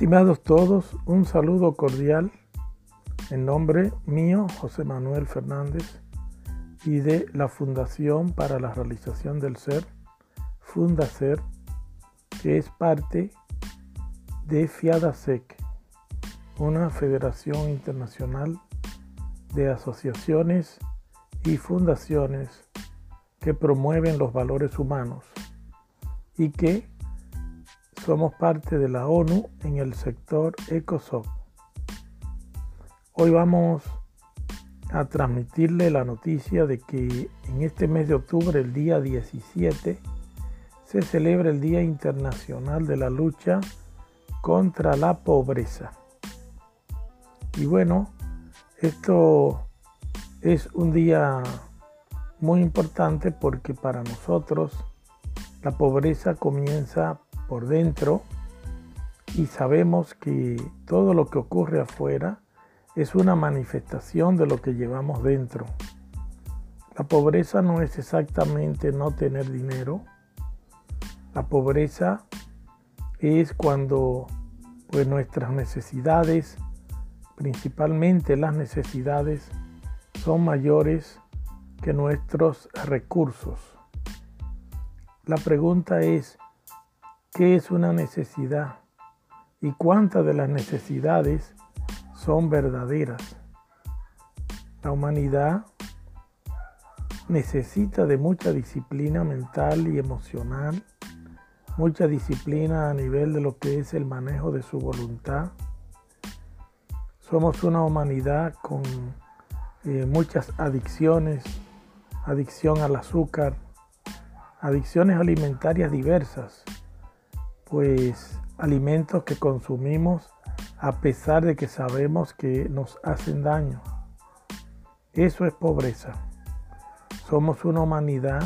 Estimados todos, un saludo cordial en nombre mío, José Manuel Fernández, y de la Fundación para la Realización del Ser, Fundacer, que es parte de FIADASEC, una federación internacional de asociaciones y fundaciones que promueven los valores humanos y que somos parte de la ONU en el sector ECOSOC. Hoy vamos a transmitirle la noticia de que en este mes de octubre, el día 17, se celebra el Día Internacional de la Lucha contra la Pobreza. Y bueno, esto es un día muy importante porque para nosotros la pobreza comienza por dentro y sabemos que todo lo que ocurre afuera es una manifestación de lo que llevamos dentro. La pobreza no es exactamente no tener dinero. La pobreza es cuando pues, nuestras necesidades, principalmente las necesidades, son mayores que nuestros recursos. La pregunta es, ¿qué es una necesidad? ¿Y cuántas de las necesidades son verdaderas? La humanidad necesita de mucha disciplina mental y emocional, mucha disciplina a nivel de lo que es el manejo de su voluntad. Somos una humanidad con eh, muchas adicciones, adicción al azúcar, adicciones alimentarias diversas, pues alimentos que consumimos a pesar de que sabemos que nos hacen daño. Eso es pobreza. Somos una humanidad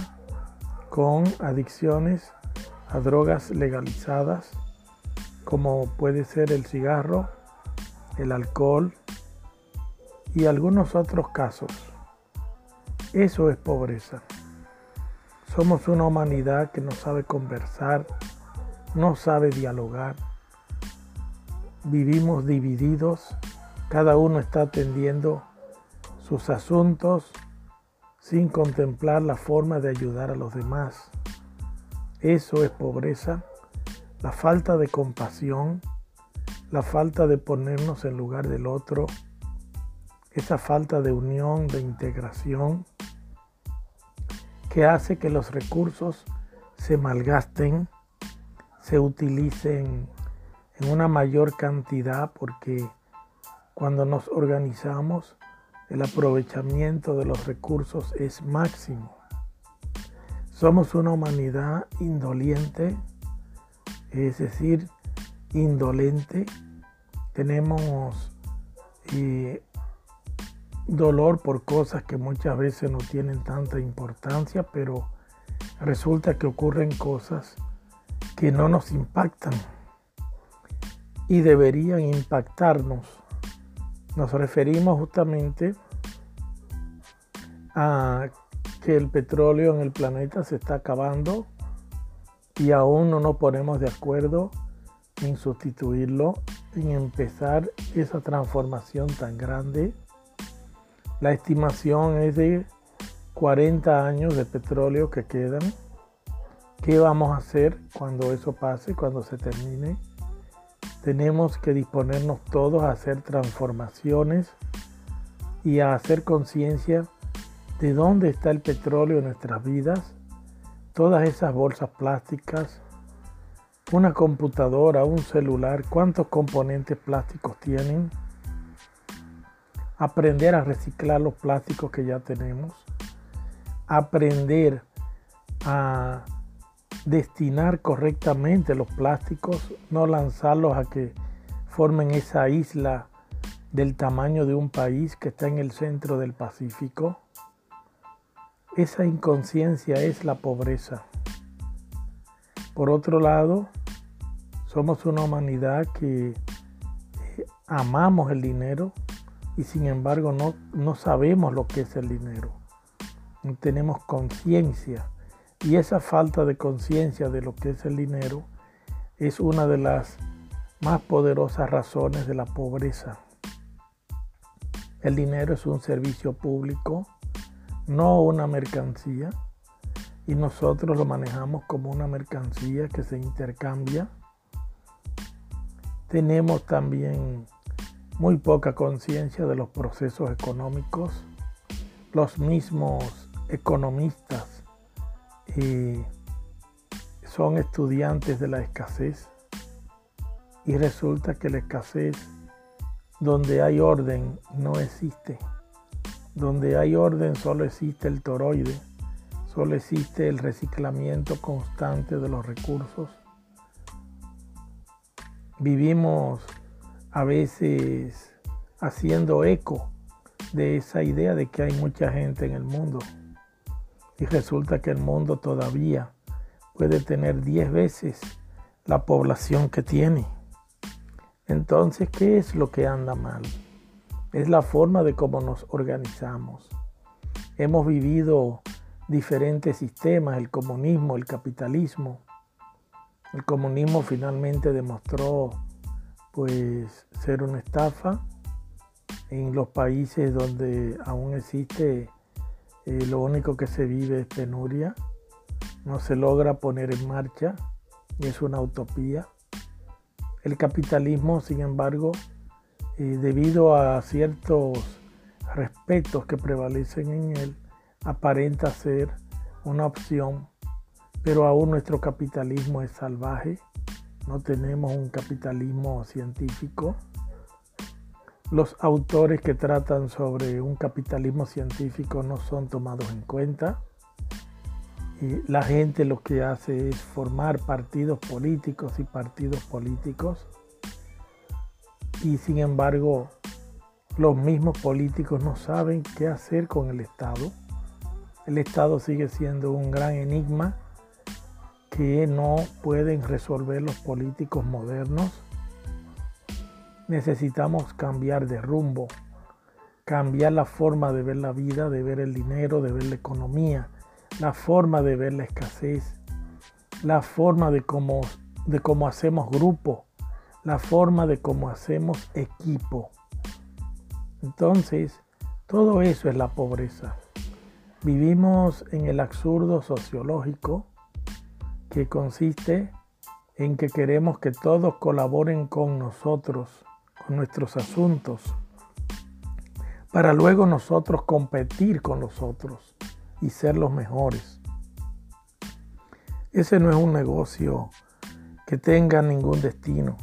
con adicciones a drogas legalizadas, como puede ser el cigarro, el alcohol y algunos otros casos. Eso es pobreza. Somos una humanidad que no sabe conversar, no sabe dialogar. Vivimos divididos, cada uno está atendiendo sus asuntos sin contemplar la forma de ayudar a los demás. Eso es pobreza, la falta de compasión, la falta de ponernos en lugar del otro, esa falta de unión, de integración que hace que los recursos se malgasten, se utilicen en una mayor cantidad porque cuando nos organizamos el aprovechamiento de los recursos es máximo. Somos una humanidad indoliente, es decir, indolente. Tenemos eh, dolor por cosas que muchas veces no tienen tanta importancia, pero resulta que ocurren cosas que no nos impactan y deberían impactarnos. Nos referimos justamente a que el petróleo en el planeta se está acabando y aún no nos ponemos de acuerdo en sustituirlo, en empezar esa transformación tan grande la estimación es de 40 años de petróleo que quedan. ¿Qué vamos a hacer cuando eso pase, cuando se termine? Tenemos que disponernos todos a hacer transformaciones y a hacer conciencia de dónde está el petróleo en nuestras vidas, todas esas bolsas plásticas, una computadora, un celular, cuántos componentes plásticos tienen aprender a reciclar los plásticos que ya tenemos, aprender a destinar correctamente los plásticos, no lanzarlos a que formen esa isla del tamaño de un país que está en el centro del Pacífico. Esa inconsciencia es la pobreza. Por otro lado, somos una humanidad que eh, amamos el dinero, y sin embargo no, no sabemos lo que es el dinero. No tenemos conciencia y esa falta de conciencia de lo que es el dinero es una de las más poderosas razones de la pobreza. El dinero es un servicio público, no una mercancía, y nosotros lo manejamos como una mercancía que se intercambia. Tenemos también muy poca conciencia de los procesos económicos. Los mismos economistas son estudiantes de la escasez y resulta que la escasez donde hay orden no existe. Donde hay orden solo existe el toroide, solo existe el reciclamiento constante de los recursos. Vivimos a veces haciendo eco de esa idea de que hay mucha gente en el mundo. Y resulta que el mundo todavía puede tener 10 veces la población que tiene. Entonces, ¿qué es lo que anda mal? Es la forma de cómo nos organizamos. Hemos vivido diferentes sistemas, el comunismo, el capitalismo. El comunismo finalmente demostró pues ser una estafa en los países donde aún existe lo único que se vive es penuria no se logra poner en marcha y es una utopía. El capitalismo, sin embargo, debido a ciertos respetos que prevalecen en él, aparenta ser una opción, pero aún nuestro capitalismo es salvaje, no tenemos un capitalismo científico. Los autores que tratan sobre un capitalismo científico no son tomados en cuenta la gente lo que hace es formar partidos políticos y partidos políticos y sin embargo los mismos políticos no saben qué hacer con el Estado. El Estado sigue siendo un gran enigma que no pueden resolver los políticos modernos. Necesitamos cambiar de rumbo, cambiar la forma de ver la vida, de ver el dinero, de ver la economía la forma de ver la escasez, la forma de cómo, de cómo hacemos grupo, la forma de cómo hacemos equipo. Entonces, todo eso es la pobreza. Vivimos en el absurdo sociológico que consiste en que queremos que todos colaboren con nosotros, con nuestros asuntos, para luego nosotros competir con los otros y ser los mejores. Ese no es un negocio que tenga ningún destino.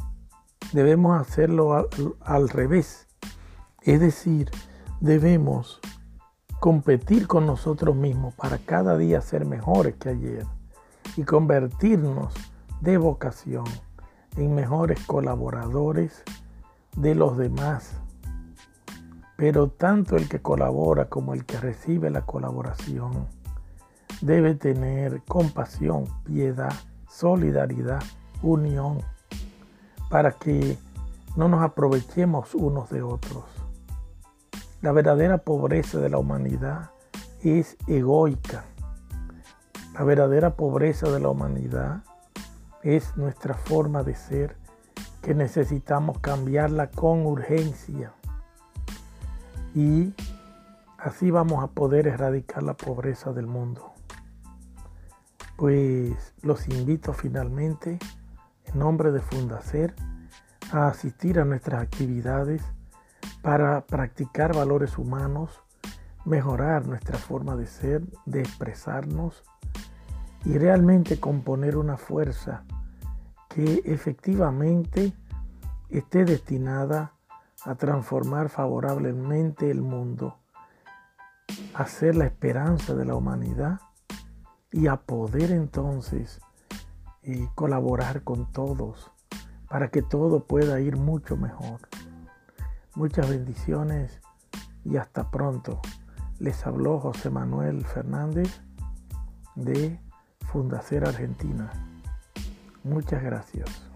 Debemos hacerlo al, al revés. Es decir, debemos competir con nosotros mismos para cada día ser mejores que ayer y convertirnos de vocación en mejores colaboradores de los demás pero tanto el que colabora como el que recibe la colaboración debe tener compasión, piedad, solidaridad, unión, para que no nos aprovechemos unos de otros. La verdadera pobreza de la humanidad es egoica. La verdadera pobreza de la humanidad es nuestra forma de ser que necesitamos cambiarla con urgencia y así vamos a poder erradicar la pobreza del mundo. Pues los invito finalmente, en nombre de Fundacer, a asistir a nuestras actividades para practicar valores humanos, mejorar nuestra forma de ser, de expresarnos y realmente componer una fuerza que efectivamente esté destinada a transformar favorablemente el mundo, a ser la esperanza de la humanidad y a poder entonces eh, colaborar con todos para que todo pueda ir mucho mejor. Muchas bendiciones y hasta pronto. Les habló José Manuel Fernández de Fundacer Argentina. Muchas gracias.